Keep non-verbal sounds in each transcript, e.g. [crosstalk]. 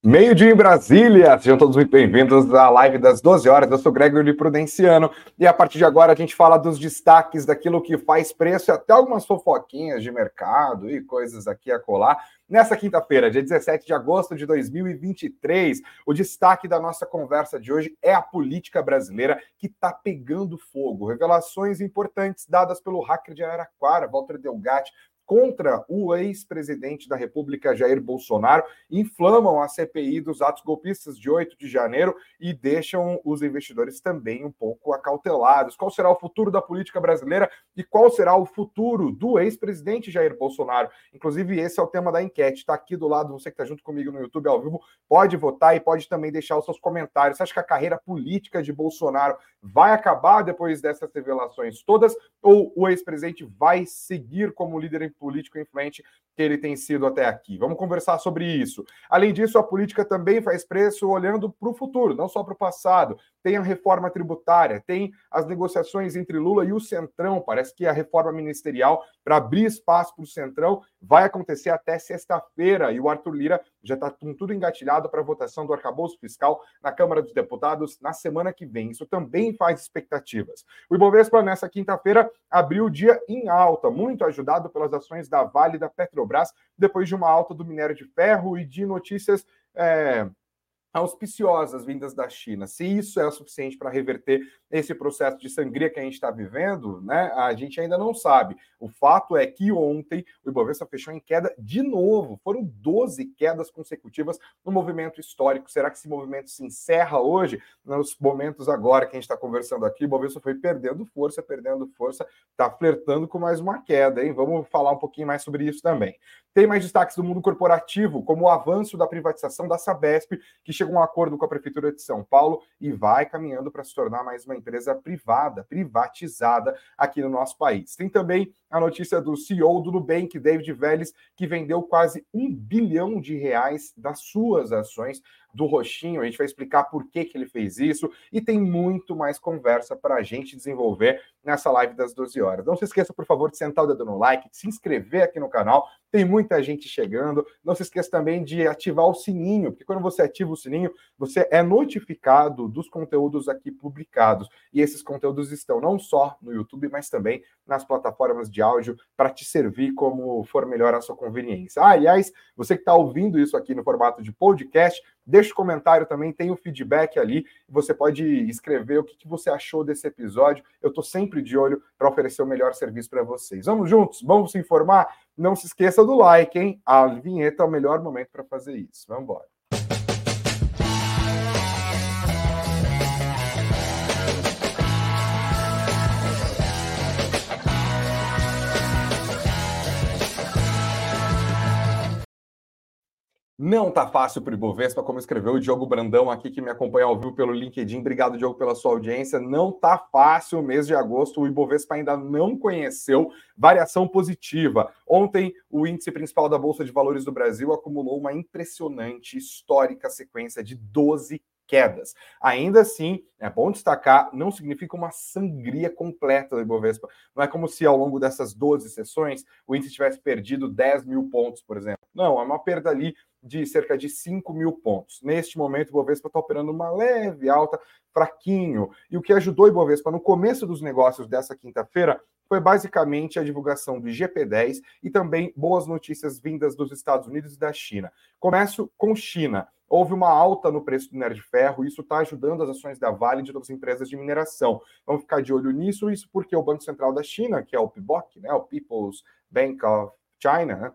Meio-dia em Brasília, sejam todos muito bem-vindos à live das 12 horas. Eu sou Gregory Prudenciano e a partir de agora a gente fala dos destaques daquilo que faz preço e até algumas fofoquinhas de mercado e coisas aqui a colar. Nessa quinta-feira, dia 17 de agosto de 2023, o destaque da nossa conversa de hoje é a política brasileira que está pegando fogo. Revelações importantes dadas pelo hacker de Araraquara, Walter Delgatti, contra o ex-presidente da República, Jair Bolsonaro, inflamam a CPI dos atos golpistas de 8 de janeiro e deixam os investidores também um pouco acautelados. Qual será o futuro da política brasileira e qual será o futuro do ex-presidente Jair Bolsonaro? Inclusive, esse é o tema da enquete. Está aqui do lado, você que está junto comigo no YouTube ao vivo, pode votar e pode também deixar os seus comentários. Você acha que a carreira política de Bolsonaro vai acabar depois dessas revelações todas ou o ex-presidente vai seguir como líder político influente que ele tem sido até aqui. Vamos conversar sobre isso. Além disso, a política também faz preço olhando para o futuro, não só para o passado. Tem a reforma tributária, tem as negociações entre Lula e o Centrão. Parece que a reforma ministerial, para abrir espaço para o Centrão, vai acontecer até sexta-feira. E o Arthur Lira já está com tudo engatilhado para a votação do arcabouço fiscal na Câmara dos Deputados na semana que vem. Isso também faz expectativas. O Ibovespa, nessa quinta-feira, abriu o dia em alta, muito ajudado pelas ações da Vale e da Petrobras, depois de uma alta do minério de ferro e de notícias. É auspiciosas vindas da China. Se isso é o suficiente para reverter esse processo de sangria que a gente está vivendo, né, a gente ainda não sabe. O fato é que ontem o Ibovespa fechou em queda de novo. Foram 12 quedas consecutivas no movimento histórico. Será que esse movimento se encerra hoje? Nos momentos agora que a gente está conversando aqui, o Ibovespa foi perdendo força, perdendo força, está flertando com mais uma queda, hein? Vamos falar um pouquinho mais sobre isso também. Tem mais destaques do mundo corporativo, como o avanço da privatização da Sabesp, que chegou a um acordo com a Prefeitura de São Paulo e vai caminhando para se tornar mais uma empresa privada, privatizada aqui no nosso país. Tem também a notícia do CEO do Nubank, David Vélez, que vendeu quase um bilhão de reais das suas ações do Roxinho. A gente vai explicar por que, que ele fez isso e tem muito mais conversa para a gente desenvolver nessa live das 12 horas. Não se esqueça, por favor, de sentar o dedo no like, de se inscrever aqui no canal. Tem muita gente chegando. Não se esqueça também de ativar o sininho, porque quando você ativa o sininho, você é notificado dos conteúdos aqui publicados. E esses conteúdos estão não só no YouTube, mas também nas plataformas de áudio para te servir como for melhor a sua conveniência. Ah, aliás, você que está ouvindo isso aqui no formato de podcast, Deixe o comentário também, tem o feedback ali. Você pode escrever o que, que você achou desse episódio. Eu estou sempre de olho para oferecer o melhor serviço para vocês. Vamos juntos? Vamos se informar? Não se esqueça do like, hein? A vinheta é o melhor momento para fazer isso. Vamos embora. Não tá fácil para o Ibovespa, como escreveu o Diogo Brandão aqui, que me acompanha ao vivo pelo LinkedIn. Obrigado, Diogo, pela sua audiência. Não tá fácil o mês de agosto. O Ibovespa ainda não conheceu variação positiva. Ontem, o índice principal da Bolsa de Valores do Brasil acumulou uma impressionante, histórica sequência de 12 quedas. Ainda assim, é bom destacar, não significa uma sangria completa do Ibovespa. Não é como se ao longo dessas 12 sessões o índice tivesse perdido 10 mil pontos, por exemplo. Não, é uma perda ali de cerca de 5 mil pontos. Neste momento, o Bovespa está operando uma leve alta, fraquinho. E o que ajudou o Ibovespa no começo dos negócios dessa quinta-feira foi basicamente a divulgação do GP10 e também boas notícias vindas dos Estados Unidos e da China. Começo com China. Houve uma alta no preço do minério de ferro, e isso está ajudando as ações da Vale e de outras empresas de mineração. Vamos ficar de olho nisso, isso porque o Banco Central da China, que é o PBOC, né, o People's Bank of China, né,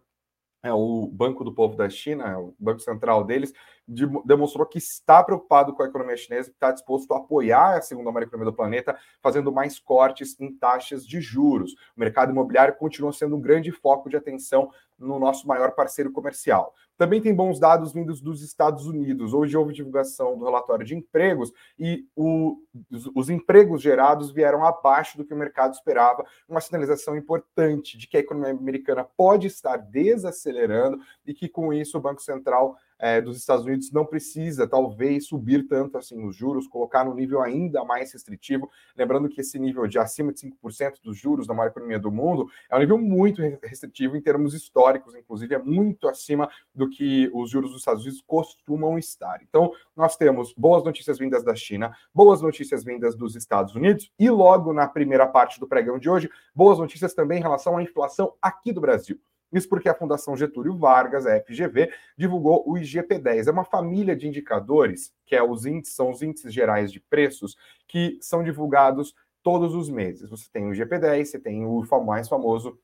é o Banco do Povo da China, o banco central deles, de, demonstrou que está preocupado com a economia chinesa, que está disposto a apoiar a segunda maior economia do planeta, fazendo mais cortes em taxas de juros. O mercado imobiliário continua sendo um grande foco de atenção no nosso maior parceiro comercial. Também tem bons dados vindos dos Estados Unidos. Hoje houve divulgação do relatório de empregos e o, os, os, empregos gerados vieram abaixo do que o mercado esperava, uma sinalização importante de que a economia americana pode estar desacelerando e que com isso o Banco Central é, dos Estados Unidos não precisa, talvez, subir tanto assim os juros, colocar no nível ainda mais restritivo. Lembrando que esse nível de acima de 5% dos juros da maior economia do mundo é um nível muito restritivo em termos históricos, inclusive é muito acima do que os juros dos Estados Unidos costumam estar. Então, nós temos boas notícias vindas da China, boas notícias vindas dos Estados Unidos e logo na primeira parte do pregão de hoje, boas notícias também em relação à inflação aqui do Brasil. Isso porque a Fundação Getúlio Vargas, a FGV, divulgou o IGP-10. É uma família de indicadores, que é os índices, são os índices gerais de preços, que são divulgados todos os meses. Você tem o IGP-10, você tem o mais famoso,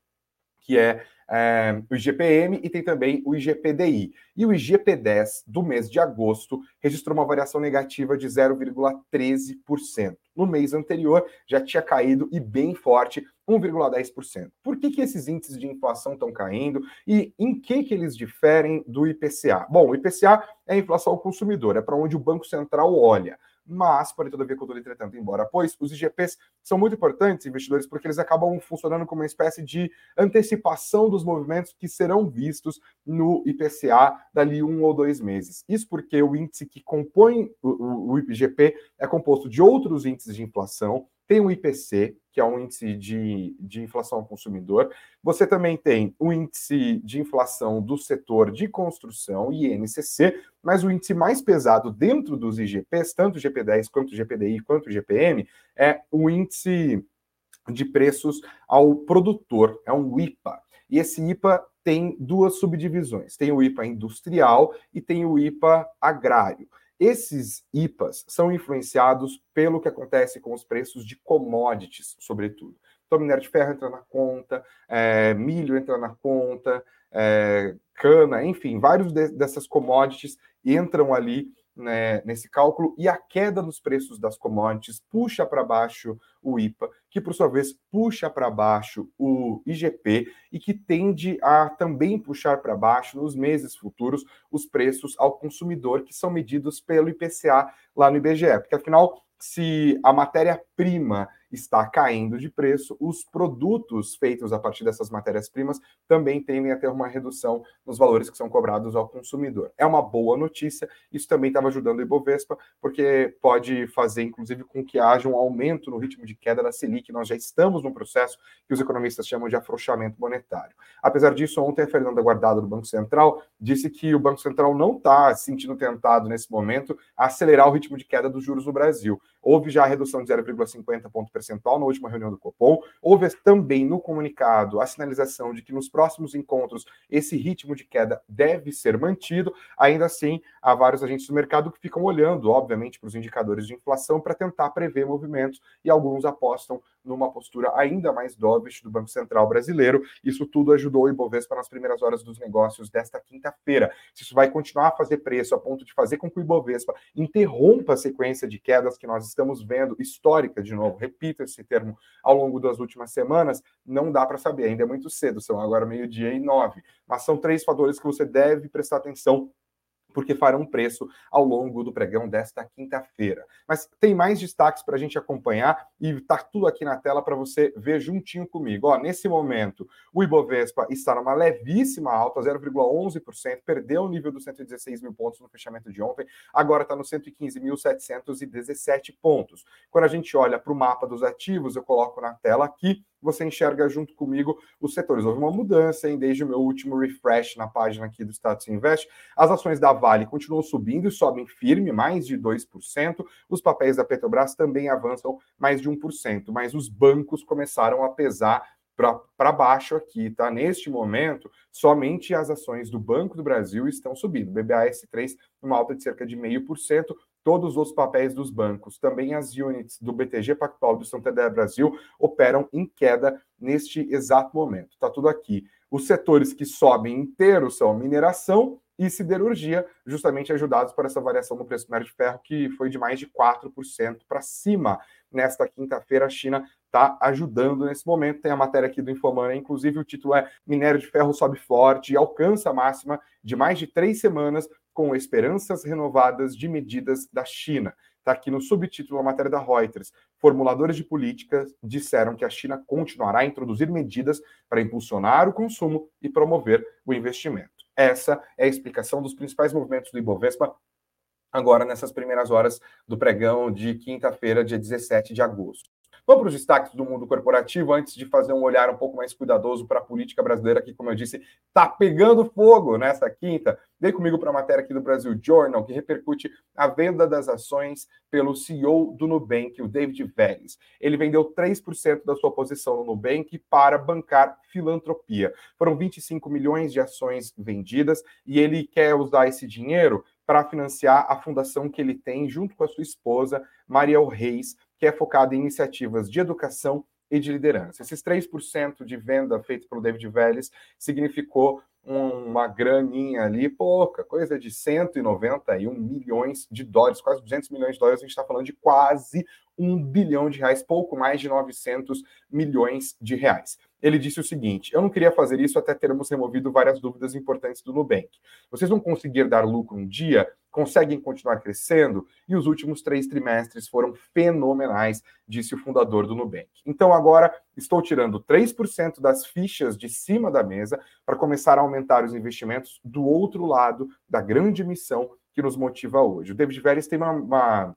que é é, o IGPM e tem também o IGPDI. E o IGP-10 do mês de agosto registrou uma variação negativa de 0,13%. No mês anterior já tinha caído e bem forte, 1,10%. Por que, que esses índices de inflação estão caindo e em que, que eles diferem do IPCA? Bom, o IPCA é a inflação ao consumidor, é para onde o Banco Central olha mas, porém, todavia, contudo, entretanto, embora, pois os IGPs são muito importantes, investidores, porque eles acabam funcionando como uma espécie de antecipação dos movimentos que serão vistos no IPCA dali um ou dois meses. Isso porque o índice que compõe o, o IGP é composto de outros índices de inflação, tem o IPC, que é um índice de, de inflação ao consumidor. Você também tem o índice de inflação do setor de construção, INCC, mas o índice mais pesado dentro dos IGPs, tanto o GP10 quanto o GPDI quanto o GPM, é o índice de preços ao produtor, é um IPA. E esse IPA tem duas subdivisões: tem o IPA industrial e tem o IPA agrário. Esses IPAs são influenciados pelo que acontece com os preços de commodities, sobretudo. Então, minério de ferro entra na conta, é, milho entra na conta, é, cana, enfim, vários de, dessas commodities entram ali né, nesse cálculo e a queda nos preços das commodities puxa para baixo o IPA, que por sua vez puxa para baixo o IGP e que tende a também puxar para baixo nos meses futuros os preços ao consumidor que são medidos pelo IPCA lá no IBGE, porque afinal se a matéria-prima está caindo de preço, os produtos feitos a partir dessas matérias-primas também tendem a ter uma redução nos valores que são cobrados ao consumidor. É uma boa notícia, isso também estava ajudando o Ibovespa, porque pode fazer, inclusive, com que haja um aumento no ritmo de queda da Selic. Nós já estamos num processo que os economistas chamam de afrouxamento monetário. Apesar disso, ontem a Fernanda Guardado, do Banco Central, disse que o Banco Central não está se sentindo tentado nesse momento a acelerar o ritmo de queda dos juros no Brasil. Houve já a redução de 0,50 ponto percentual na última reunião do Copom. Houve também no comunicado a sinalização de que nos próximos encontros esse ritmo de queda deve ser mantido. Ainda assim, há vários agentes do mercado que ficam olhando, obviamente, para os indicadores de inflação para tentar prever movimentos e alguns apostam numa postura ainda mais dovish do Banco Central brasileiro. Isso tudo ajudou o Ibovespa nas primeiras horas dos negócios desta quinta-feira. Se isso vai continuar a fazer preço a ponto de fazer com que o Ibovespa interrompa a sequência de quedas que nós estamos vendo, histórica de novo, repito esse termo, ao longo das últimas semanas, não dá para saber, ainda é muito cedo, são agora meio-dia e nove. Mas são três fatores que você deve prestar atenção porque farão preço ao longo do pregão desta quinta-feira. Mas tem mais destaques para a gente acompanhar e está tudo aqui na tela para você ver juntinho comigo. Ó, nesse momento, o Ibovespa está numa levíssima alta, 0,11%, perdeu o nível dos 116 mil pontos no fechamento de ontem, agora está nos 115.717 pontos. Quando a gente olha para o mapa dos ativos, eu coloco na tela aqui, você enxerga junto comigo os setores. Houve uma mudança, hein, desde o meu último refresh na página aqui do Status Invest. As ações da Vale continuam subindo e sobem firme, mais de 2%. Os papéis da Petrobras também avançam mais de 1%, mas os bancos começaram a pesar para baixo aqui, tá? Neste momento, somente as ações do Banco do Brasil estão subindo. BBAS3, uma alta de cerca de 0,5%, todos os papéis dos bancos, também as units do BTG Pactual do Santander Brasil operam em queda neste exato momento. Tá tudo aqui. Os setores que sobem inteiros são mineração e siderurgia, justamente ajudados por essa variação no preço médio de ferro, que foi de mais de 4% para cima. Nesta quinta-feira, a China está ajudando nesse momento. Tem a matéria aqui do Infomania, inclusive o título é Minério de Ferro sobe forte e alcança a máxima de mais de três semanas com esperanças renovadas de medidas da China. Está aqui no subtítulo a matéria da Reuters. Formuladores de políticas disseram que a China continuará a introduzir medidas para impulsionar o consumo e promover o investimento. Essa é a explicação dos principais movimentos do Ibovespa agora nessas primeiras horas do pregão de quinta-feira, dia 17 de agosto. Vamos para os destaques do mundo corporativo antes de fazer um olhar um pouco mais cuidadoso para a política brasileira, que, como eu disse, está pegando fogo nessa quinta. Vem comigo para a matéria aqui do Brasil Journal, que repercute a venda das ações pelo CEO do Nubank, o David Vélez. Ele vendeu 3% da sua posição no Nubank para bancar filantropia. Foram 25 milhões de ações vendidas e ele quer usar esse dinheiro para financiar a fundação que ele tem junto com a sua esposa, Mariel Reis, que é focada em iniciativas de educação e de liderança. Esses 3% de venda feito pelo David Vélez significou uma graninha ali, pouca, coisa de 191 milhões de dólares, quase 200 milhões de dólares, a gente está falando de quase um bilhão de reais, pouco mais de 900 milhões de reais. Ele disse o seguinte: Eu não queria fazer isso até termos removido várias dúvidas importantes do Nubank. Vocês vão conseguir dar lucro um dia? Conseguem continuar crescendo? E os últimos três trimestres foram fenomenais, disse o fundador do Nubank. Então agora estou tirando 3% das fichas de cima da mesa para começar a aumentar os investimentos do outro lado da grande missão que nos motiva hoje. O David Vélez tem uma, uma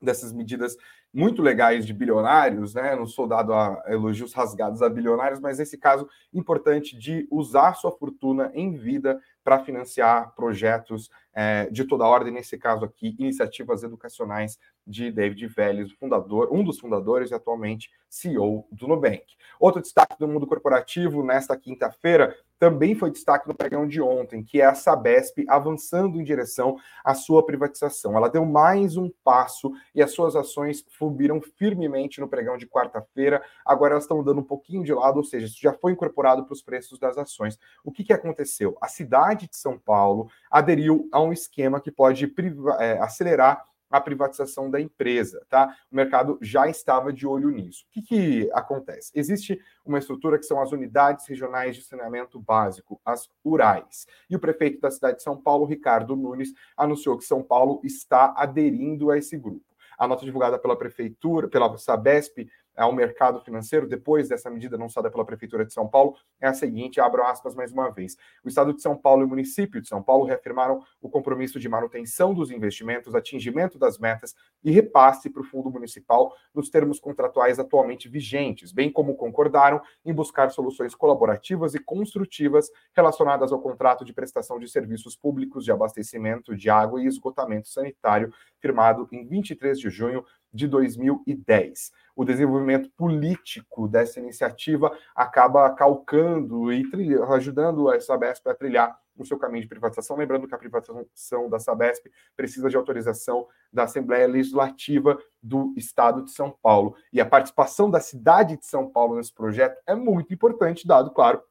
dessas medidas muito legais de bilionários, né? Não sou dado a elogios rasgados a bilionários, mas nesse caso importante de usar sua fortuna em vida para financiar projetos é, de toda ordem, nesse caso aqui, iniciativas educacionais de David Vélez, fundador, um dos fundadores e atualmente CEO do Nubank. Outro destaque do mundo corporativo nesta quinta-feira também foi destaque no pregão de ontem, que é a Sabesp avançando em direção à sua privatização. Ela deu mais um passo e as suas ações subiram firmemente no pregão de quarta-feira. Agora elas estão dando um pouquinho de lado, ou seja, isso já foi incorporado para os preços das ações. O que, que aconteceu? A cidade de São Paulo aderiu a um esquema que pode é, acelerar a privatização da empresa, tá? O mercado já estava de olho nisso. O que, que acontece? Existe uma estrutura que são as unidades regionais de saneamento básico, as URAIs. E o prefeito da cidade de São Paulo, Ricardo Nunes, anunciou que São Paulo está aderindo a esse grupo. A nota divulgada pela prefeitura, pela Sabesp, ao mercado financeiro, depois dessa medida anunciada pela Prefeitura de São Paulo, é a seguinte: abro aspas mais uma vez. O Estado de São Paulo e o município de São Paulo reafirmaram o compromisso de manutenção dos investimentos, atingimento das metas e repasse para o Fundo Municipal nos termos contratuais atualmente vigentes, bem como concordaram em buscar soluções colaborativas e construtivas relacionadas ao contrato de prestação de serviços públicos de abastecimento de água e esgotamento sanitário, firmado em 23 de junho de 2010. O desenvolvimento político dessa iniciativa acaba calcando e trilha, ajudando a Sabesp a trilhar o seu caminho de privatização. Lembrando que a privatização da Sabesp precisa de autorização da Assembleia Legislativa do Estado de São Paulo. E a participação da cidade de São Paulo nesse projeto é muito importante, dado, claro,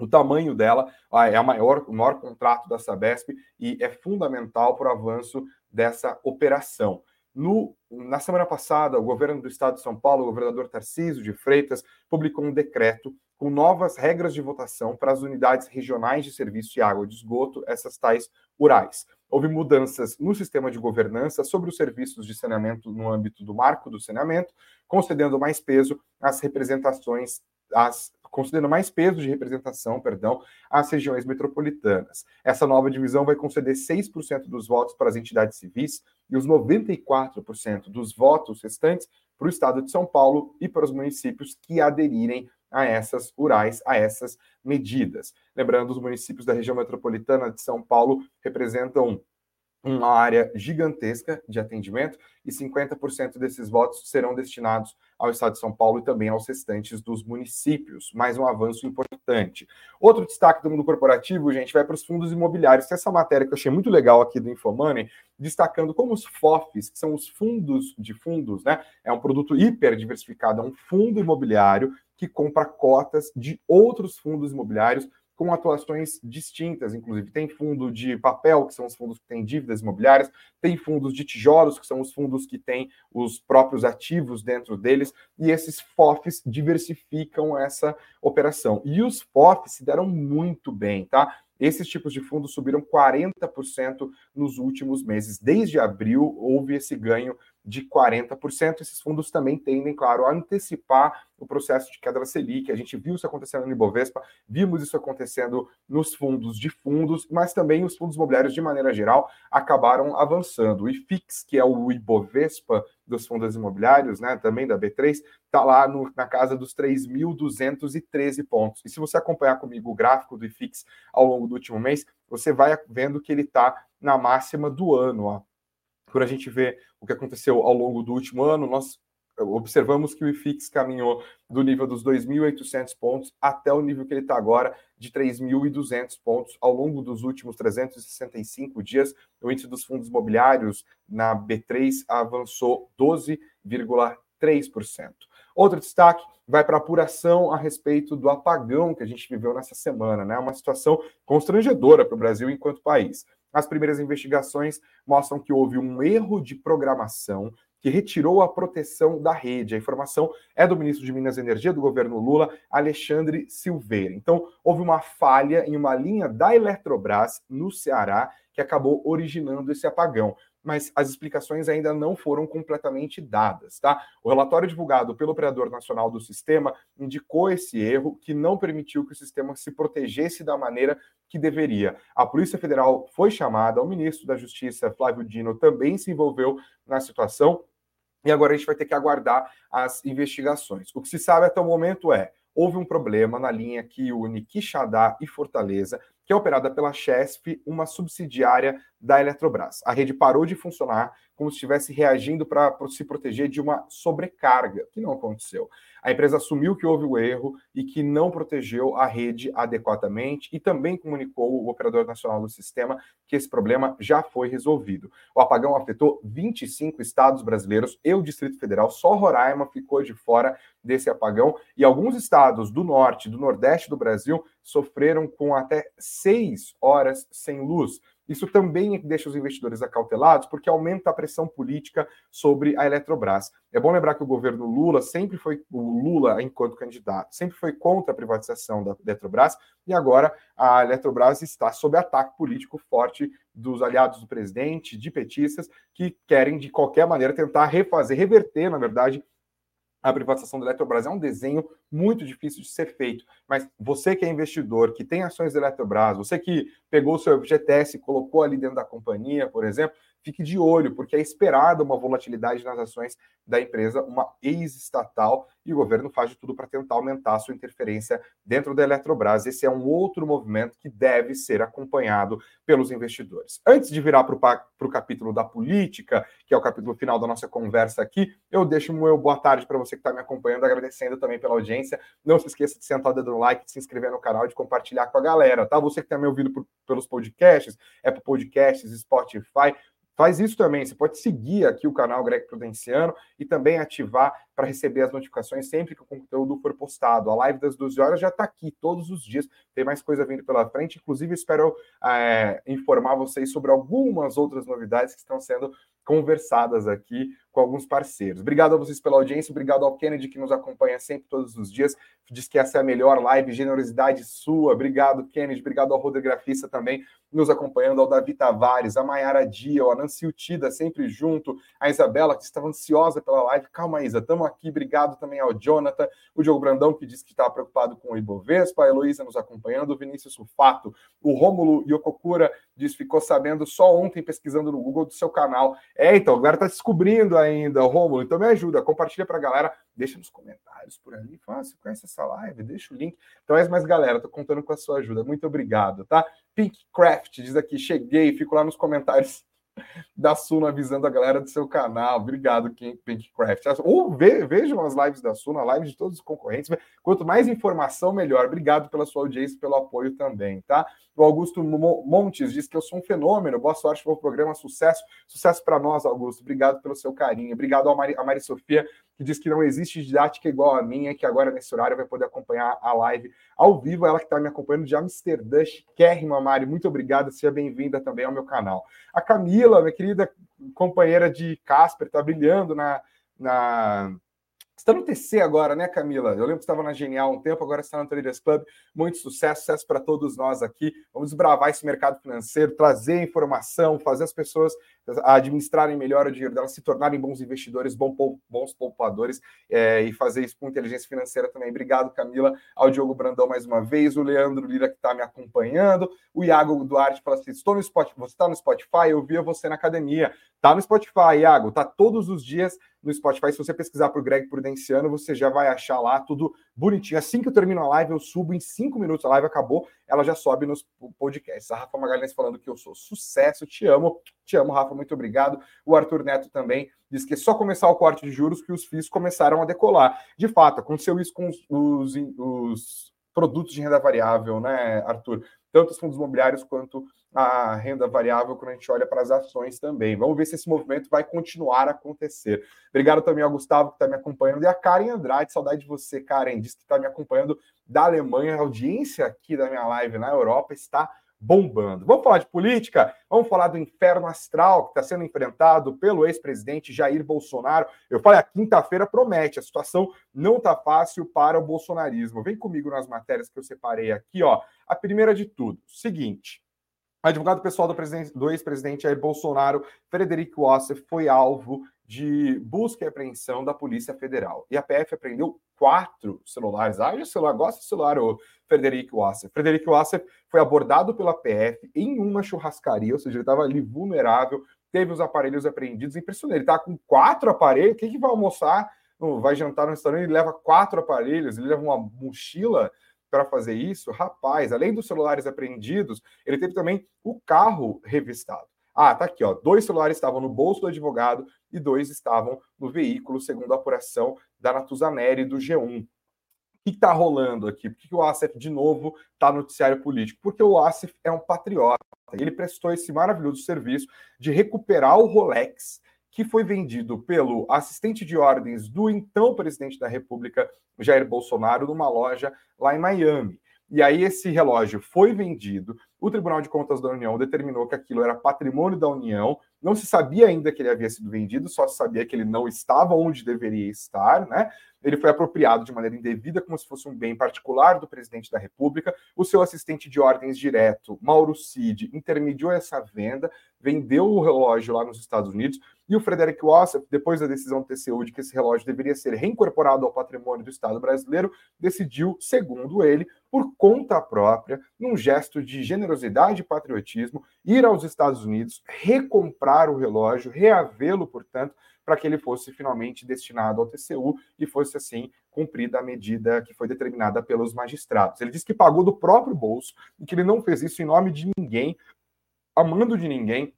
o tamanho dela é a maior, o maior contrato da Sabesp e é fundamental para o avanço dessa operação. No, na semana passada, o governo do estado de São Paulo, o governador Tarcísio de Freitas, publicou um decreto com novas regras de votação para as unidades regionais de serviço de água de esgoto, essas tais URAIs. Houve mudanças no sistema de governança sobre os serviços de saneamento no âmbito do marco do saneamento, concedendo mais peso às representações, às concedendo mais peso de representação, perdão, às regiões metropolitanas. Essa nova divisão vai conceder 6% dos votos para as entidades civis e os 94% dos votos restantes para o estado de São Paulo e para os municípios que aderirem a essas rurais, a essas medidas. Lembrando, os municípios da região metropolitana de São Paulo representam uma área gigantesca de atendimento e 50% desses votos serão destinados ao Estado de São Paulo e também aos restantes dos municípios. Mais um avanço importante. Outro destaque do mundo corporativo, gente, vai para os fundos imobiliários. Essa matéria que eu achei muito legal aqui do Infomoney, destacando como os FOFs, que são os fundos de fundos, né? É um produto hiper diversificado, é um fundo imobiliário que compra cotas de outros fundos imobiliários com atuações distintas, inclusive. Tem fundo de papel, que são os fundos que têm dívidas imobiliárias, tem fundos de tijolos, que são os fundos que têm os próprios ativos dentro deles, e esses FOFs diversificam essa operação. E os FOFs se deram muito bem, tá? Esses tipos de fundos subiram 40% nos últimos meses. Desde abril, houve esse ganho de 40%. Esses fundos também tendem, claro, a antecipar o processo de queda da Selic. A gente viu isso acontecendo no Ibovespa, vimos isso acontecendo nos fundos de fundos, mas também os fundos imobiliários, de maneira geral, acabaram avançando. O IFIX, que é o Ibovespa dos fundos imobiliários, né, também da B3, está lá no, na casa dos 3.213 pontos. E se você acompanhar comigo o gráfico do IFIX ao longo do último mês, você vai vendo que ele está na máxima do ano. Ó. Por a gente ver o que aconteceu ao longo do último ano, nós observamos que o IFIX caminhou do nível dos 2.800 pontos até o nível que ele está agora, de 3.200 pontos. Ao longo dos últimos 365 dias, o índice dos fundos imobiliários na B3 avançou 12,3%. Outro destaque vai para a apuração a respeito do apagão que a gente viveu nessa semana, né? Uma situação constrangedora para o Brasil enquanto país. As primeiras investigações mostram que houve um erro de programação que retirou a proteção da rede. A informação é do ministro de Minas e Energia do governo Lula, Alexandre Silveira. Então, houve uma falha em uma linha da Eletrobras no Ceará que acabou originando esse apagão mas as explicações ainda não foram completamente dadas, tá? O relatório divulgado pelo operador nacional do sistema indicou esse erro que não permitiu que o sistema se protegesse da maneira que deveria. A Polícia Federal foi chamada, o ministro da Justiça, Flávio Dino, também se envolveu na situação. E agora a gente vai ter que aguardar as investigações. O que se sabe até o momento é houve um problema na linha que une Quixadá e Fortaleza, que é operada pela Chesf, uma subsidiária da Eletrobras. A rede parou de funcionar como se estivesse reagindo para se proteger de uma sobrecarga, que não aconteceu. A empresa assumiu que houve o erro e que não protegeu a rede adequadamente e também comunicou o operador nacional do sistema que esse problema já foi resolvido. O apagão afetou 25 estados brasileiros e o Distrito Federal, só Roraima ficou de fora desse apagão e alguns estados do norte, do nordeste do Brasil sofreram com até seis horas sem luz. Isso também deixa os investidores acautelados, porque aumenta a pressão política sobre a Eletrobras. É bom lembrar que o governo Lula sempre foi, o Lula, enquanto candidato, sempre foi contra a privatização da Eletrobras, e agora a Eletrobras está sob ataque político forte dos aliados do presidente, de petistas, que querem, de qualquer maneira, tentar refazer, reverter, na verdade, a privatização da Eletrobras é um desenho muito difícil de ser feito. Mas você que é investidor, que tem ações da Eletrobras, você que pegou o seu FGTS e colocou ali dentro da companhia, por exemplo, fique de olho, porque é esperada uma volatilidade nas ações da empresa, uma ex-estatal, e o governo faz de tudo para tentar aumentar a sua interferência dentro da Eletrobras. Esse é um outro movimento que deve ser acompanhado pelos investidores. Antes de virar para o capítulo da política, que é o capítulo final da nossa conversa aqui, eu deixo o meu boa tarde para você que está me acompanhando, agradecendo também pela audiência. Não se esqueça de sentar o dedo no like, de se inscrever no canal e de compartilhar com a galera, tá? Você que está me ouvindo por, pelos podcasts, para Podcasts, Spotify, Faz isso também. Você pode seguir aqui o canal Greg Prudenciano e também ativar para receber as notificações sempre que o conteúdo for postado. A live das 12 horas já está aqui todos os dias. Tem mais coisa vindo pela frente. Inclusive, espero é, informar vocês sobre algumas outras novidades que estão sendo conversadas aqui com alguns parceiros. Obrigado a vocês pela audiência, obrigado ao Kennedy que nos acompanha sempre todos os dias. Diz que essa é a melhor live, generosidade sua. Obrigado, Kennedy. Obrigado ao Rodegrafista também nos acompanhando, ao Davi Tavares, a Mayara Dia, a Nancy Utida sempre junto, a Isabela que estava ansiosa pela live. Calma, Isa, estamos aqui. Obrigado também ao Jonathan, o Diogo Brandão, que disse que estava preocupado com o Ibovespa, a Heloísa nos acompanhando, o Vinícius Sufato, o Rômulo Yokokura diz ficou sabendo só ontem pesquisando no Google do seu canal. É, então, a galera está descobrindo ainda, Rômulo, então me ajuda, compartilha para a galera, deixa nos comentários por ali, fala, ah, você conhece essa live, deixa o link. Então é mais galera, tô contando com a sua ajuda, muito obrigado, tá? Pink Craft diz aqui, cheguei, fico lá nos comentários da Suna avisando a galera do seu canal. Obrigado, Pinkcraft. Ou ve, vejam as lives da Suna, lives de todos os concorrentes. Quanto mais informação, melhor. Obrigado pela sua audiência pelo apoio também, tá? O Augusto Montes diz que eu sou um fenômeno. Boa sorte para o programa, sucesso. Sucesso para nós, Augusto. Obrigado pelo seu carinho. Obrigado a Mari, a Mari Sofia, que diz que não existe didática igual a minha, que agora nesse horário vai poder acompanhar a live ao vivo. Ela que está me acompanhando de Amsterdã, chiquérrima, Mari. Muito obrigado. Seja bem-vinda também ao meu canal. A Camila, minha querida companheira de Casper, está brilhando na, na está no TC agora, né, Camila? Eu lembro que estava na Genial um tempo, agora está no Traders Club. Muito sucesso, sucesso para todos nós aqui. Vamos desbravar esse mercado financeiro, trazer informação, fazer as pessoas administrarem melhor o dinheiro delas, se tornarem bons investidores, bons poupadores é, e fazer isso com inteligência financeira também. Obrigado, Camila, ao Diogo Brandão mais uma vez, o Leandro Lira que está me acompanhando, o Iago Duarte fala assim: estou no Spotify, você está no Spotify, eu via você na academia. Tá no Spotify, Iago, tá todos os dias no Spotify. Se você pesquisar por Greg Prudenciano, você já vai achar lá tudo bonitinho. Assim que eu termino a live, eu subo em cinco minutos. A live acabou, ela já sobe nos podcasts. A Rafa Magalhães falando que eu sou sucesso, te amo, te amo, Rafa, muito obrigado. O Arthur Neto também diz que é só começar o corte de juros que os FIIs começaram a decolar. De fato, aconteceu isso com os, os, os produtos de renda variável, né, Arthur? Tanto os fundos imobiliários quanto a renda variável quando a gente olha para as ações também. Vamos ver se esse movimento vai continuar a acontecer. Obrigado também ao Gustavo que está me acompanhando e a Karen Andrade, saudade de você, Karen, disse que está me acompanhando da Alemanha. A audiência aqui da minha live na Europa está bombando. Vamos falar de política? Vamos falar do inferno astral que está sendo enfrentado pelo ex-presidente Jair Bolsonaro. Eu falei, a quinta-feira promete, a situação não está fácil para o bolsonarismo. Vem comigo nas matérias que eu separei aqui, ó. A primeira de tudo, seguinte. Advogado pessoal do, do ex-presidente Jair Bolsonaro, Frederico Wasser, foi alvo de busca e apreensão da Polícia Federal. E a PF apreendeu quatro celulares. Ah, o celular, gosta do celular, o Frederico Wasser. Frederico Wasser foi abordado pela PF em uma churrascaria, ou seja, ele estava ali vulnerável, teve os aparelhos apreendidos. Impressionante, ele está com quatro aparelhos. Quem que vai almoçar? Vai jantar no restaurante, ele leva quatro aparelhos, ele leva uma mochila para fazer isso, rapaz, além dos celulares apreendidos, ele teve também o carro revistado. Ah, tá aqui, ó. Dois celulares estavam no bolso do advogado e dois estavam no veículo, segundo a apuração da Natuzaneri do G1. O que está rolando aqui? Por que o Asif, de novo, está no noticiário político? Porque o Asif é um patriota. Ele prestou esse maravilhoso serviço de recuperar o Rolex que foi vendido pelo assistente de ordens do então presidente da República, Jair Bolsonaro, numa loja lá em Miami. E aí esse relógio foi vendido. O Tribunal de Contas da União determinou que aquilo era patrimônio da União. Não se sabia ainda que ele havia sido vendido, só se sabia que ele não estava onde deveria estar, né? Ele foi apropriado de maneira indevida, como se fosse um bem particular do presidente da República. O seu assistente de ordens direto, Mauro Cid, intermediou essa venda, vendeu o relógio lá nos Estados Unidos. E o Frederic Wassef, depois da decisão do TCU de que esse relógio deveria ser reincorporado ao patrimônio do Estado brasileiro, decidiu, segundo ele, por conta própria, num gesto de generosidade e patriotismo, ir aos Estados Unidos, recomprar o relógio, reavê-lo, portanto, para que ele fosse finalmente destinado ao TCU e fosse assim cumprida a medida que foi determinada pelos magistrados. Ele disse que pagou do próprio bolso e que ele não fez isso em nome de ninguém, amando de ninguém,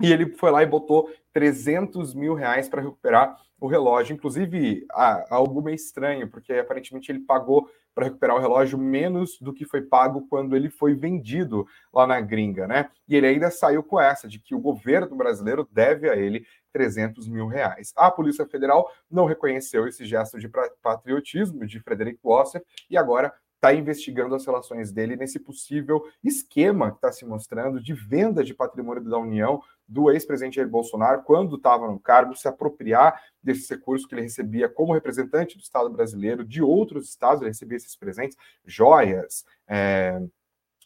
e ele foi lá e botou 300 mil reais para recuperar o relógio. Inclusive, algo meio estranho, porque aparentemente ele pagou para recuperar o relógio menos do que foi pago quando ele foi vendido lá na gringa, né? E ele ainda saiu com essa, de que o governo brasileiro deve a ele 300 mil reais. A Polícia Federal não reconheceu esse gesto de patriotismo de Frederico Wasser e agora está investigando as relações dele nesse possível esquema que está se mostrando de venda de patrimônio da União do ex-presidente Jair Bolsonaro, quando estava no cargo, se apropriar desses recursos que ele recebia como representante do Estado brasileiro, de outros estados, ele recebia esses presentes, joias, é,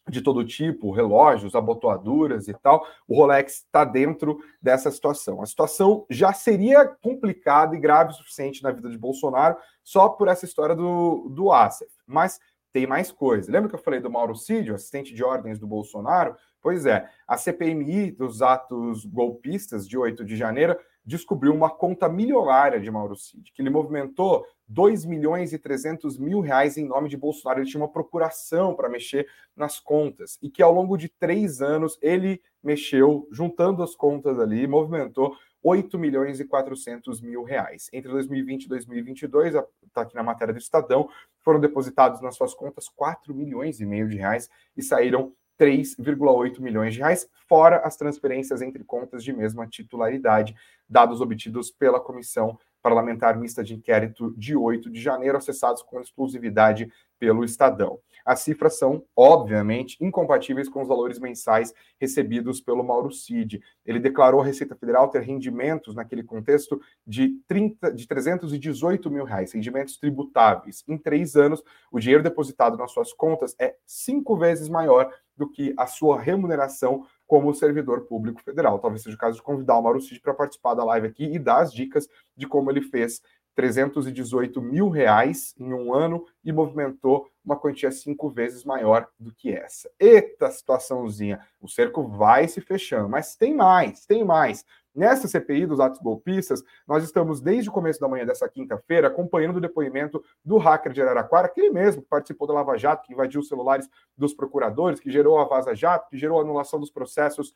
de todo tipo, relógios, abotoaduras e tal, o Rolex está dentro dessa situação. A situação já seria complicada e grave o suficiente na vida de Bolsonaro só por essa história do, do ASEF. Mas tem mais coisa. Lembra que eu falei do Mauro Cid, assistente de ordens do Bolsonaro? Pois é, a CPMI dos atos golpistas de 8 de janeiro descobriu uma conta milionária de Mauro Cid, que ele movimentou 2 milhões e 300 mil reais em nome de Bolsonaro. Ele tinha uma procuração para mexer nas contas e que ao longo de três anos ele mexeu, juntando as contas ali, movimentou 8 milhões e 400 mil reais. Entre 2020 e 2022, está aqui na matéria do Estadão, foram depositados nas suas contas 4 milhões e meio de reais e saíram 3,8 milhões de reais, fora as transferências entre contas de mesma titularidade, dados obtidos pela Comissão parlamentar mista de inquérito de 8 de janeiro, acessados com exclusividade pelo Estadão. As cifras são, obviamente, incompatíveis com os valores mensais recebidos pelo Mauro Cid. Ele declarou à Receita Federal ter rendimentos, naquele contexto, de, 30, de 318 mil reais, rendimentos tributáveis. Em três anos, o dinheiro depositado nas suas contas é cinco vezes maior do que a sua remuneração como servidor público federal. Talvez seja o caso de convidar o Mauro Cid para participar da live aqui e dar as dicas de como ele fez 318 mil reais em um ano e movimentou uma quantia cinco vezes maior do que essa. Eita situaçãozinha! O cerco vai se fechando, mas tem mais, tem mais. Nessa CPI dos atos golpistas, nós estamos desde o começo da manhã dessa quinta-feira acompanhando o depoimento do hacker de Araraquara, aquele mesmo que participou da Lava Jato, que invadiu os celulares dos procuradores, que gerou a Vaza Jato, que gerou a anulação dos processos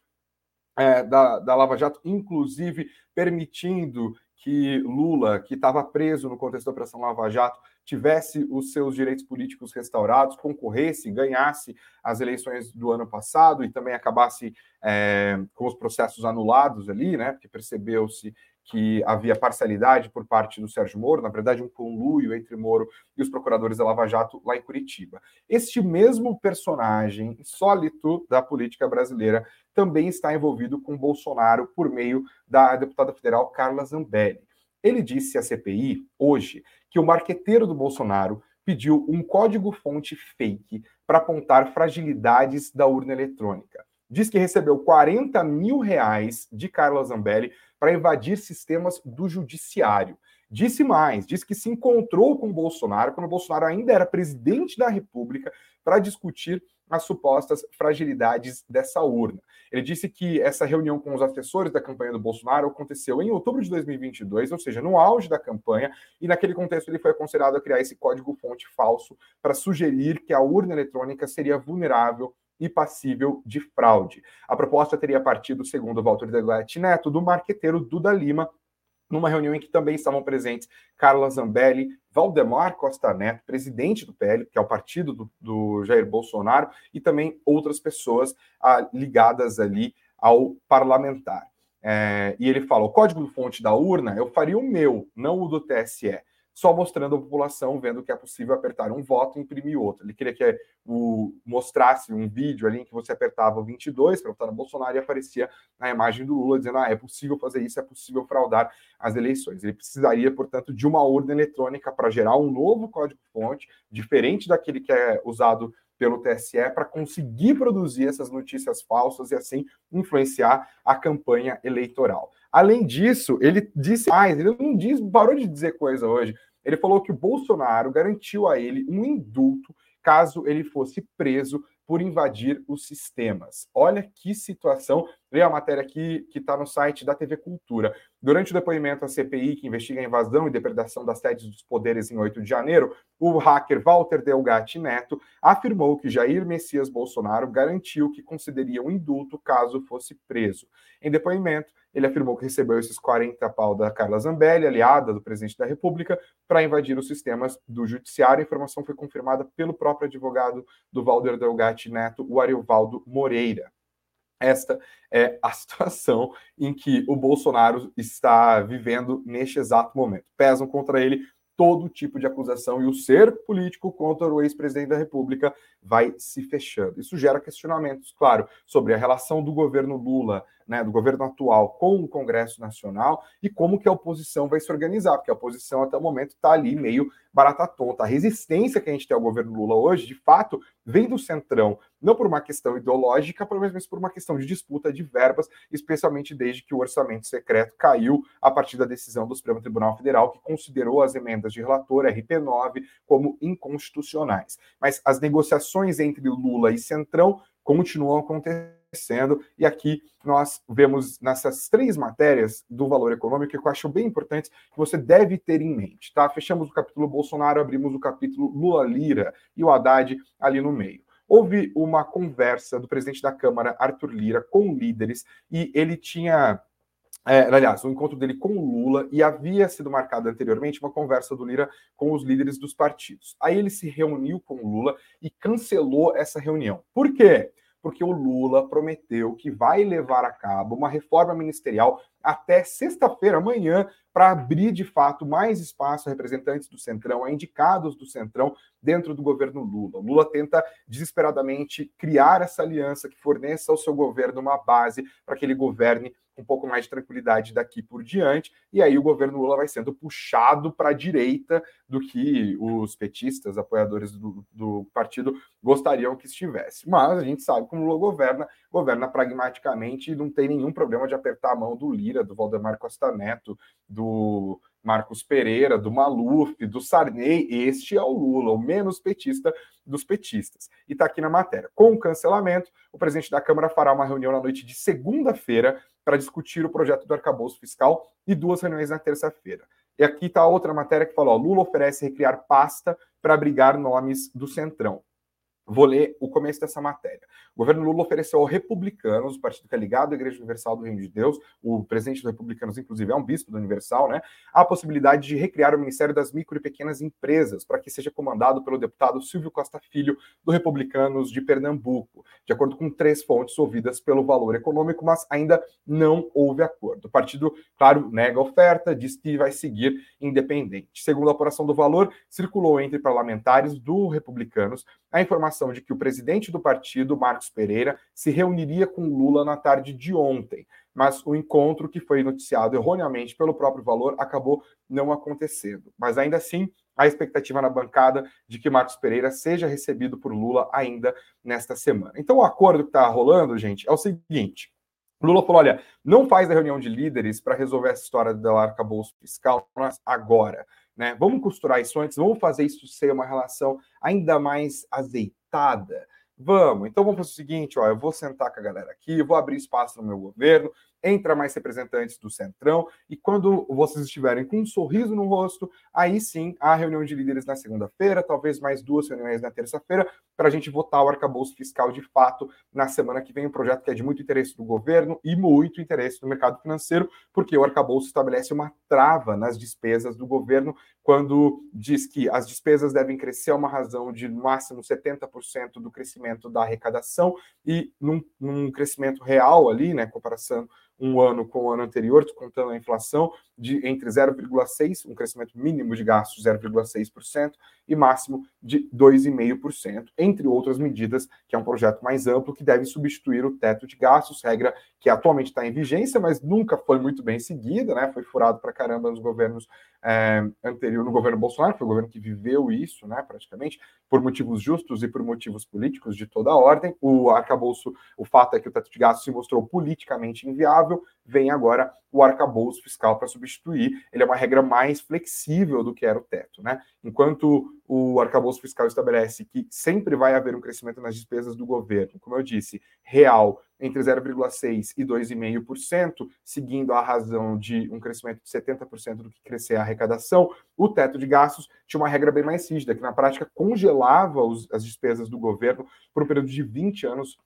é, da, da Lava Jato, inclusive permitindo que Lula, que estava preso no contexto da Operação Lava Jato, tivesse os seus direitos políticos restaurados, concorresse, ganhasse as eleições do ano passado e também acabasse é, com os processos anulados ali, né? Porque percebeu-se que havia parcialidade por parte do Sérgio Moro, na verdade, um conluio entre Moro e os procuradores da Lava Jato lá em Curitiba. Este mesmo personagem insólito da política brasileira também está envolvido com Bolsonaro por meio da deputada federal Carla Zambelli. Ele disse à CPI hoje que o marqueteiro do Bolsonaro pediu um código-fonte fake para apontar fragilidades da urna eletrônica. Diz que recebeu 40 mil reais de Carla Zambelli para invadir sistemas do judiciário. Disse mais, disse que se encontrou com Bolsonaro quando Bolsonaro ainda era presidente da República para discutir as supostas fragilidades dessa urna. Ele disse que essa reunião com os assessores da campanha do Bolsonaro aconteceu em outubro de 2022, ou seja, no auge da campanha, e naquele contexto ele foi aconselhado a criar esse código-fonte falso para sugerir que a urna eletrônica seria vulnerável e passível de fraude. A proposta teria partido, segundo Walter Delgatti Neto, do marqueteiro Duda Lima, numa reunião em que também estavam presentes Carla Zambelli, Valdemar Costa Neto, presidente do PL, que é o partido do, do Jair Bolsonaro, e também outras pessoas ah, ligadas ali ao parlamentar. É, e ele fala: o código-fonte da urna eu faria o meu, não o do TSE só mostrando a população, vendo que é possível apertar um voto e imprimir outro. Ele queria que o, mostrasse um vídeo ali em que você apertava o 22 para votar no Bolsonaro e aparecia a imagem do Lula dizendo: ah, é possível fazer isso, é possível fraudar as eleições. Ele precisaria, portanto, de uma urna eletrônica para gerar um novo código-fonte, diferente daquele que é usado pelo TSE para conseguir produzir essas notícias falsas e assim influenciar a campanha eleitoral. Além disso, ele disse mais, ele não diz, parou de dizer coisa hoje. Ele falou que o Bolsonaro garantiu a ele um indulto caso ele fosse preso por invadir os sistemas. Olha que situação. Leia a matéria aqui que está no site da TV Cultura. Durante o depoimento à CPI, que investiga a invasão e depredação das sedes dos poderes em 8 de janeiro, o hacker Walter Delgatti Neto afirmou que Jair Messias Bolsonaro garantiu que concederia um indulto caso fosse preso. Em depoimento, ele afirmou que recebeu esses 40 pau da Carla Zambelli, aliada do presidente da República, para invadir os sistemas do judiciário. A informação foi confirmada pelo próprio advogado do Walter Delgatti Neto, o Ariovaldo Moreira. Esta é a [laughs] situação em que o Bolsonaro está vivendo neste exato momento. Pesam contra ele todo tipo de acusação e o ser político contra o ex-presidente da República vai se fechando. Isso gera questionamentos, claro, sobre a relação do governo Lula né, do governo atual com o Congresso Nacional e como que a oposição vai se organizar, porque a oposição até o momento está ali meio barata tonta. A resistência que a gente tem ao governo Lula hoje, de fato, vem do Centrão, não por uma questão ideológica, mas por uma questão de disputa de verbas, especialmente desde que o orçamento secreto caiu a partir da decisão do Supremo Tribunal Federal, que considerou as emendas de relator RP9 como inconstitucionais. Mas as negociações entre Lula e Centrão continuam acontecendo acontecendo. E aqui nós vemos nessas três matérias do valor econômico que eu acho bem importantes que você deve ter em mente, tá? Fechamos o capítulo Bolsonaro, abrimos o capítulo Lula Lira e o Haddad ali no meio. Houve uma conversa do presidente da Câmara, Arthur Lira, com líderes, e ele tinha é, aliás, o encontro dele com o Lula e havia sido marcado anteriormente uma conversa do Lira com os líderes dos partidos. Aí ele se reuniu com o Lula e cancelou essa reunião. Por quê? Porque o Lula prometeu que vai levar a cabo uma reforma ministerial até sexta-feira, amanhã, para abrir de fato mais espaço a representantes do Centrão, a indicados do Centrão dentro do governo Lula. Lula tenta desesperadamente criar essa aliança que forneça ao seu governo uma base para que ele governe um pouco mais de tranquilidade daqui por diante, e aí o governo Lula vai sendo puxado para a direita do que os petistas, apoiadores do, do, partido, gostariam que estivesse. Mas a gente sabe como Lula governa, governa pragmaticamente e não tem nenhum problema de apertar a mão do Lira, do Valdemar Costa Neto, do Marcos Pereira, do Maluf, do Sarney, este é o Lula, o menos petista dos petistas. E está aqui na matéria. Com o cancelamento, o presidente da Câmara fará uma reunião na noite de segunda-feira para discutir o projeto do arcabouço fiscal e duas reuniões na terça-feira. E aqui está outra matéria que fala: ó, Lula oferece recriar pasta para abrigar nomes do Centrão. Vou ler o começo dessa matéria. O governo Lula ofereceu aos republicanos, o partido que é ligado à Igreja Universal do Reino de Deus, o presidente dos republicanos, inclusive, é um bispo do Universal, né? A possibilidade de recriar o Ministério das Micro e Pequenas Empresas, para que seja comandado pelo deputado Silvio Costa Filho, do Republicanos de Pernambuco, de acordo com três fontes ouvidas pelo valor econômico, mas ainda não houve acordo. O partido, claro, nega a oferta, diz que vai seguir independente. Segundo a apuração do valor, circulou entre parlamentares do Republicanos a informação de que o presidente do partido, Marcos Pereira, se reuniria com Lula na tarde de ontem, mas o encontro que foi noticiado erroneamente pelo próprio valor acabou não acontecendo. Mas ainda assim, a expectativa na bancada de que Marcos Pereira seja recebido por Lula ainda nesta semana. Então, o acordo que está rolando, gente, é o seguinte. Lula falou: olha, não faz a reunião de líderes para resolver essa história do arcabouço fiscal agora. Né? Vamos costurar isso antes, vamos fazer isso ser uma relação ainda mais azeitada. Vamos, então vamos fazer o seguinte: ó, eu vou sentar com a galera aqui, vou abrir espaço no meu governo, entra mais representantes do Centrão, e quando vocês estiverem com um sorriso no rosto, aí sim a reunião de líderes na segunda-feira, talvez mais duas reuniões na terça-feira, para a gente votar o arcabouço fiscal de fato na semana que vem, um projeto que é de muito interesse do governo e muito interesse do mercado financeiro, porque o arcabouço estabelece uma trava nas despesas do governo quando diz que as despesas devem crescer a uma razão de no máximo 70% do crescimento da arrecadação e num, num crescimento real ali, né, comparação um ano com o ano anterior, descontando a inflação, de entre 0,6%, um crescimento mínimo de gastos 0,6%, e máximo de 2,5%, entre outras medidas, que é um projeto mais amplo que deve substituir o teto de gastos, regra que atualmente está em vigência, mas nunca foi muito bem seguida, né? Foi furado para caramba nos governos é, anterior, no governo Bolsonaro, foi o governo que viveu isso, né? Praticamente, por motivos justos e por motivos políticos de toda a ordem. O arcabouço, o fato é que o teto de gastos se mostrou politicamente inviável, vem agora o arcabouço fiscal para substituir. Ele é uma regra mais flexível do que era o teto, né? Enquanto o arcabouço fiscal estabelece que sempre vai haver um crescimento nas despesas do governo, como eu disse, real entre 0,6% e 2,5%, seguindo a razão de um crescimento de 70% do que crescer a arrecadação, o teto de gastos tinha uma regra bem mais rígida, que na prática congelava os, as despesas do governo por um período de 20 anos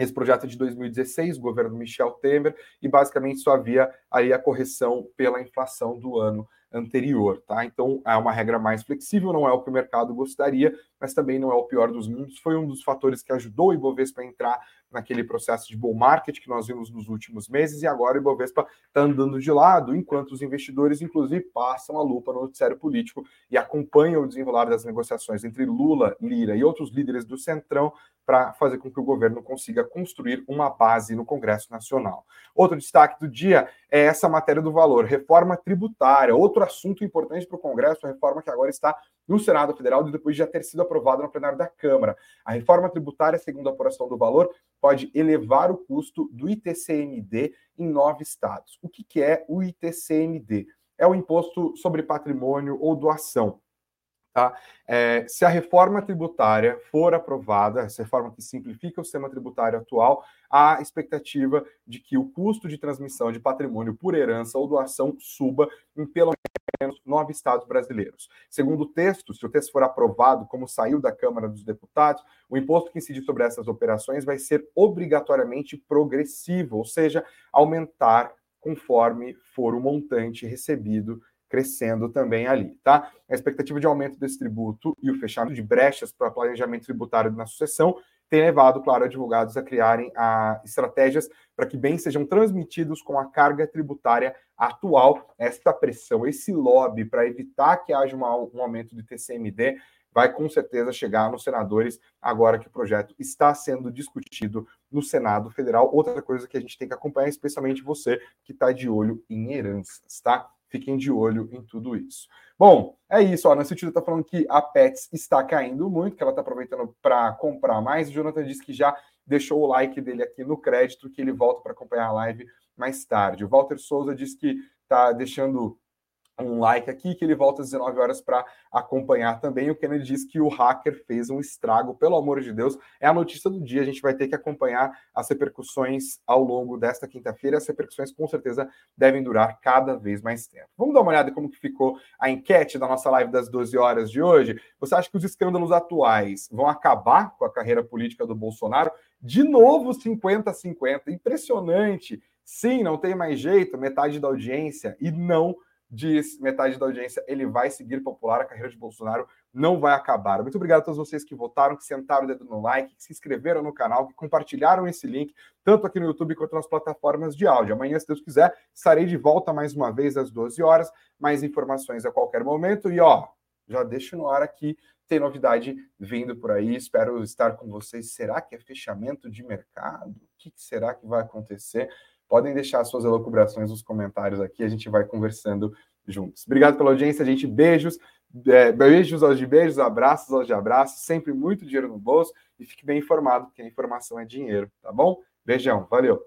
esse projeto é de 2016, governo Michel Temer, e basicamente só havia aí a correção pela inflação do ano anterior, tá? Então é uma regra mais flexível, não é o que o mercado gostaria, mas também não é o pior dos mundos. Foi um dos fatores que ajudou o Ibovespa a entrar naquele processo de bull market que nós vimos nos últimos meses, e agora o Ibovespa está andando de lado, enquanto os investidores, inclusive, passam a lupa no noticiário político e acompanham o desenrolar das negociações entre Lula, Lira e outros líderes do Centrão para fazer com que o governo consiga construir uma base no Congresso Nacional. Outro destaque do dia é essa matéria do valor, reforma tributária, outro assunto importante para o Congresso, a reforma que agora está no Senado Federal depois de já ter sido aprovada no plenário da Câmara. A reforma tributária, segundo a apuração do valor, pode elevar o custo do ITCMD em nove estados. O que, que é o ITCMD? É o imposto sobre patrimônio ou doação. Tá? É, se a reforma tributária for aprovada, essa reforma que simplifica o sistema tributário atual, há expectativa de que o custo de transmissão de patrimônio por herança ou doação suba em pelo menos nove estados brasileiros. Segundo o texto, se o texto for aprovado, como saiu da Câmara dos Deputados, o imposto que incide sobre essas operações vai ser obrigatoriamente progressivo, ou seja, aumentar conforme for o montante recebido crescendo também ali, tá? A expectativa de aumento desse tributo e o fechamento de brechas para planejamento tributário na sucessão tem levado, claro, advogados a criarem a, estratégias para que bens sejam transmitidos com a carga tributária atual. Esta pressão, esse lobby para evitar que haja uma, um aumento de TCMD vai com certeza chegar nos senadores agora que o projeto está sendo discutido no Senado Federal. Outra coisa que a gente tem que acompanhar, especialmente você que está de olho em heranças, tá? Fiquem de olho em tudo isso. Bom, é isso. Ó, Nancy está falando que a Pets está caindo muito, que ela está aproveitando para comprar mais. O Jonathan disse que já deixou o like dele aqui no crédito, que ele volta para acompanhar a live mais tarde. O Walter Souza disse que está deixando um like aqui, que ele volta às 19 horas para acompanhar também. O Kennedy diz que o hacker fez um estrago, pelo amor de Deus. É a notícia do dia, a gente vai ter que acompanhar as repercussões ao longo desta quinta-feira. As repercussões com certeza devem durar cada vez mais tempo. Vamos dar uma olhada como que ficou a enquete da nossa live das 12 horas de hoje. Você acha que os escândalos atuais vão acabar com a carreira política do Bolsonaro? De novo 50-50, impressionante. Sim, não tem mais jeito, metade da audiência e não diz metade da audiência, ele vai seguir popular, a carreira de Bolsonaro não vai acabar. Muito obrigado a todos vocês que votaram, que sentaram o dedo no like, que se inscreveram no canal, que compartilharam esse link, tanto aqui no YouTube quanto nas plataformas de áudio. Amanhã, se Deus quiser, estarei de volta mais uma vez às 12 horas, mais informações a qualquer momento. E ó, já deixo no ar aqui, tem novidade vindo por aí, espero estar com vocês. Será que é fechamento de mercado? O que será que vai acontecer? Podem deixar suas elucubrações nos comentários aqui, a gente vai conversando juntos. Obrigado pela audiência, gente. Beijos, é, beijos aos de beijos, abraços aos de abraços, sempre muito dinheiro no bolso e fique bem informado, porque a informação é dinheiro, tá bom? Beijão, valeu!